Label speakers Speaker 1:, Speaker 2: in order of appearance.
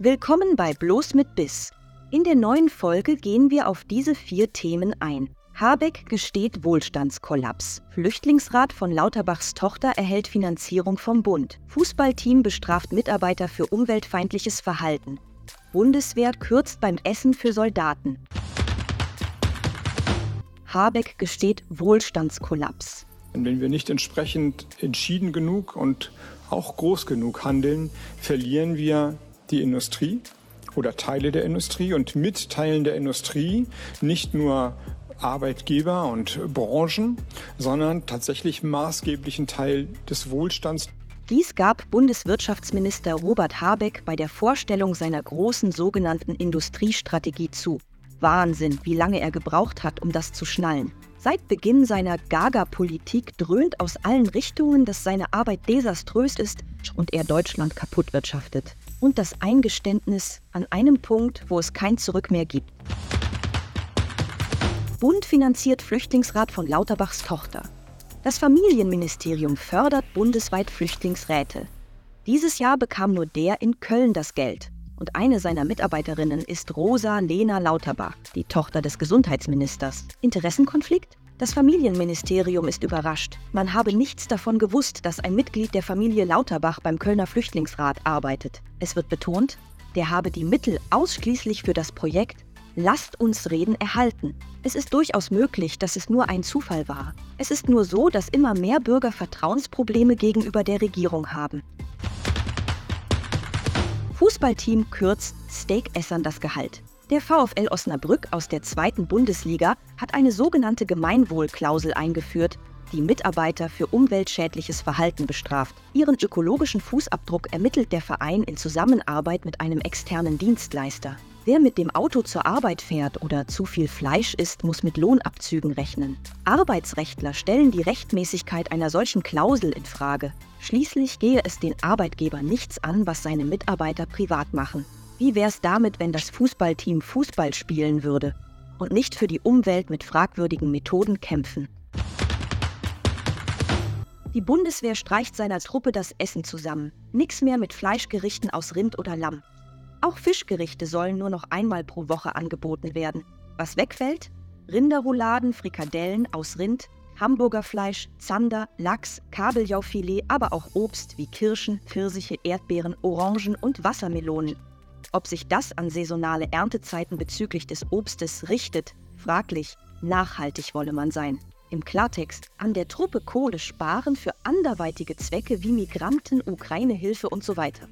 Speaker 1: Willkommen bei Bloß mit Biss. In der neuen Folge gehen wir auf diese vier Themen ein. Habeck gesteht Wohlstandskollaps. Flüchtlingsrat von Lauterbachs Tochter erhält Finanzierung vom Bund. Fußballteam bestraft Mitarbeiter für umweltfeindliches Verhalten. Bundeswehr kürzt beim Essen für Soldaten. Habeck gesteht Wohlstandskollaps.
Speaker 2: Wenn wir nicht entsprechend entschieden genug und auch groß genug handeln, verlieren wir die Industrie oder Teile der Industrie und mit Teilen der Industrie nicht nur Arbeitgeber und Branchen, sondern tatsächlich maßgeblichen Teil des Wohlstands.
Speaker 1: Dies gab Bundeswirtschaftsminister Robert Habeck bei der Vorstellung seiner großen sogenannten Industriestrategie zu. Wahnsinn, wie lange er gebraucht hat, um das zu schnallen. Seit Beginn seiner Gaga-Politik dröhnt aus allen Richtungen, dass seine Arbeit desaströs ist und er Deutschland kaputt wirtschaftet. Und das Eingeständnis an einem Punkt, wo es kein Zurück mehr gibt. Bund finanziert Flüchtlingsrat von Lauterbachs Tochter. Das Familienministerium fördert bundesweit Flüchtlingsräte. Dieses Jahr bekam nur der in Köln das Geld. Und eine seiner Mitarbeiterinnen ist Rosa Lena Lauterbach, die Tochter des Gesundheitsministers. Interessenkonflikt? Das Familienministerium ist überrascht. Man habe nichts davon gewusst, dass ein Mitglied der Familie Lauterbach beim Kölner Flüchtlingsrat arbeitet. Es wird betont, der habe die Mittel ausschließlich für das Projekt Lasst uns reden erhalten. Es ist durchaus möglich, dass es nur ein Zufall war. Es ist nur so, dass immer mehr Bürger Vertrauensprobleme gegenüber der Regierung haben. Fußballteam kürzt Steakessern das Gehalt. Der VfL Osnabrück aus der zweiten Bundesliga hat eine sogenannte Gemeinwohlklausel eingeführt, die Mitarbeiter für umweltschädliches Verhalten bestraft. Ihren ökologischen Fußabdruck ermittelt der Verein in Zusammenarbeit mit einem externen Dienstleister. Wer mit dem Auto zur Arbeit fährt oder zu viel Fleisch isst, muss mit Lohnabzügen rechnen. Arbeitsrechtler stellen die Rechtmäßigkeit einer solchen Klausel in Frage. Schließlich gehe es den Arbeitgeber nichts an, was seine Mitarbeiter privat machen. Wie wäre es damit, wenn das Fußballteam Fußball spielen würde und nicht für die Umwelt mit fragwürdigen Methoden kämpfen? Die Bundeswehr streicht seiner Truppe das Essen zusammen. Nix mehr mit Fleischgerichten aus Rind oder Lamm. Auch Fischgerichte sollen nur noch einmal pro Woche angeboten werden. Was wegfällt? Rinderrouladen, Frikadellen aus Rind, Hamburgerfleisch, Zander, Lachs, Kabeljaufilet, aber auch Obst wie Kirschen, Pfirsiche, Erdbeeren, Orangen und Wassermelonen. Ob sich das an saisonale Erntezeiten bezüglich des Obstes richtet, fraglich. Nachhaltig wolle man sein. Im Klartext, an der Truppe Kohle sparen für anderweitige Zwecke wie Migranten, Ukraine-Hilfe und so weiter.